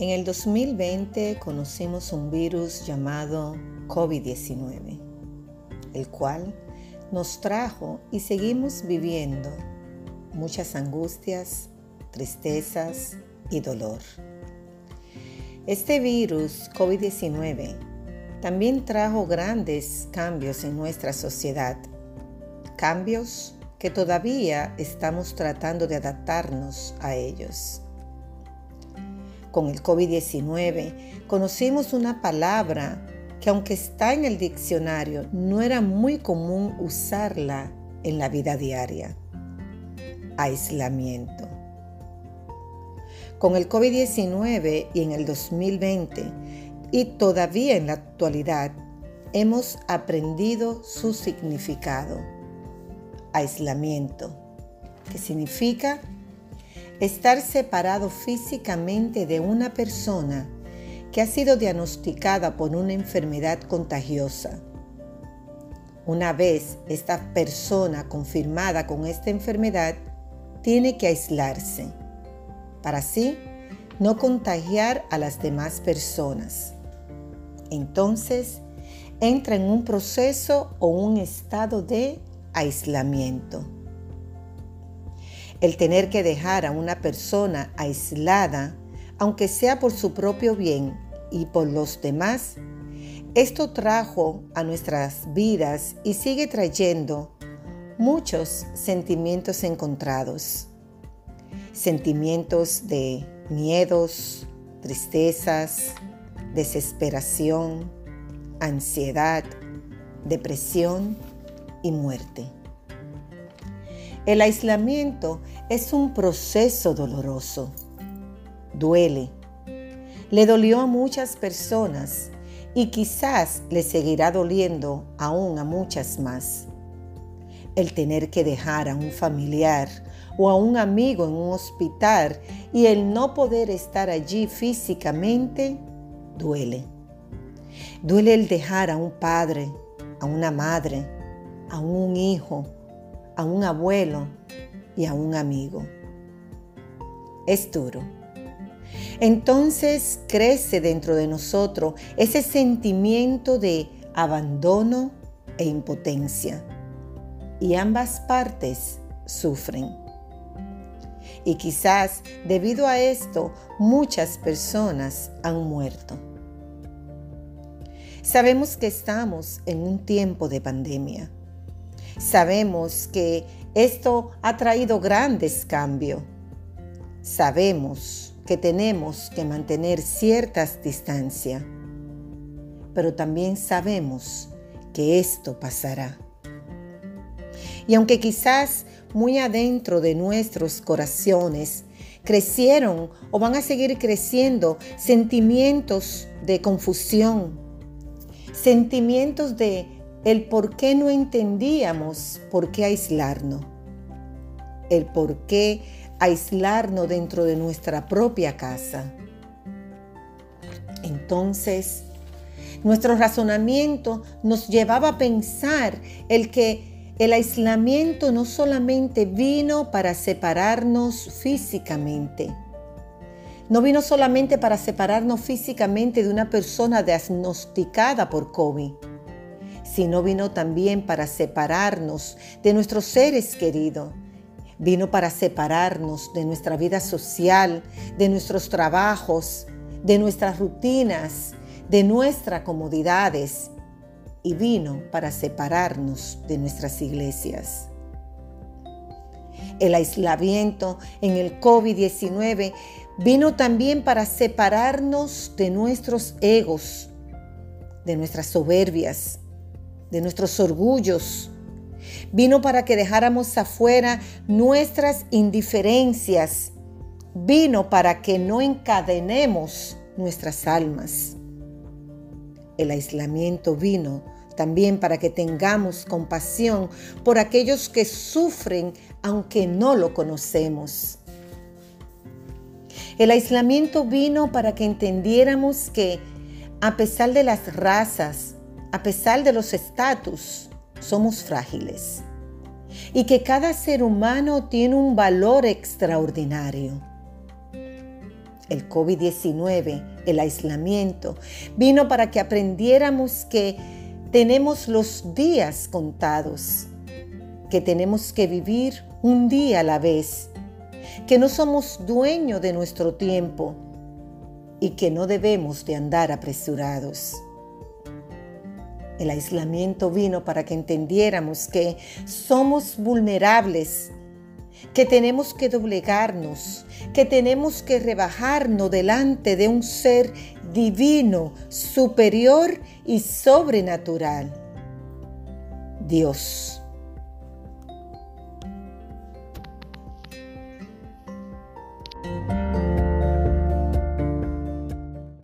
En el 2020 conocimos un virus llamado COVID-19, el cual nos trajo y seguimos viviendo muchas angustias, tristezas y dolor. Este virus COVID-19 también trajo grandes cambios en nuestra sociedad, cambios que todavía estamos tratando de adaptarnos a ellos. Con el COVID-19 conocimos una palabra que aunque está en el diccionario, no era muy común usarla en la vida diaria. Aislamiento. Con el COVID-19 y en el 2020 y todavía en la actualidad hemos aprendido su significado. Aislamiento, que significa estar separado físicamente de una persona que ha sido diagnosticada por una enfermedad contagiosa. Una vez esta persona confirmada con esta enfermedad, tiene que aislarse para así no contagiar a las demás personas. Entonces, entra en un proceso o un estado de aislamiento. El tener que dejar a una persona aislada, aunque sea por su propio bien y por los demás, esto trajo a nuestras vidas y sigue trayendo muchos sentimientos encontrados. Sentimientos de miedos, tristezas, desesperación, ansiedad, depresión y muerte. El aislamiento es un proceso doloroso. Duele. Le dolió a muchas personas y quizás le seguirá doliendo aún a muchas más. El tener que dejar a un familiar o a un amigo en un hospital y el no poder estar allí físicamente duele. Duele el dejar a un padre, a una madre, a un hijo, a un abuelo y a un amigo. Es duro. Entonces crece dentro de nosotros ese sentimiento de abandono e impotencia. Y ambas partes sufren. Y quizás debido a esto muchas personas han muerto. Sabemos que estamos en un tiempo de pandemia Sabemos que esto ha traído grandes cambios. Sabemos que tenemos que mantener ciertas distancias, pero también sabemos que esto pasará. Y aunque quizás muy adentro de nuestros corazones crecieron o van a seguir creciendo sentimientos de confusión, sentimientos de el por qué no entendíamos por qué aislarnos, el por qué aislarnos dentro de nuestra propia casa. Entonces, nuestro razonamiento nos llevaba a pensar el que el aislamiento no solamente vino para separarnos físicamente, no vino solamente para separarnos físicamente de una persona diagnosticada por COVID, sino vino también para separarnos de nuestros seres queridos. Vino para separarnos de nuestra vida social, de nuestros trabajos, de nuestras rutinas, de nuestras comodidades. Y vino para separarnos de nuestras iglesias. El aislamiento en el COVID-19 vino también para separarnos de nuestros egos, de nuestras soberbias, de nuestros orgullos. Vino para que dejáramos afuera nuestras indiferencias. Vino para que no encadenemos nuestras almas. El aislamiento vino también para que tengamos compasión por aquellos que sufren aunque no lo conocemos. El aislamiento vino para que entendiéramos que a pesar de las razas, a pesar de los estatus, somos frágiles y que cada ser humano tiene un valor extraordinario. el COVID-19, el aislamiento, vino para que aprendiéramos que tenemos los días contados, que tenemos que vivir un día a la vez, que no somos dueños de nuestro tiempo y que no debemos de andar apresurados. El aislamiento vino para que entendiéramos que somos vulnerables, que tenemos que doblegarnos, que tenemos que rebajarnos delante de un ser divino, superior y sobrenatural. Dios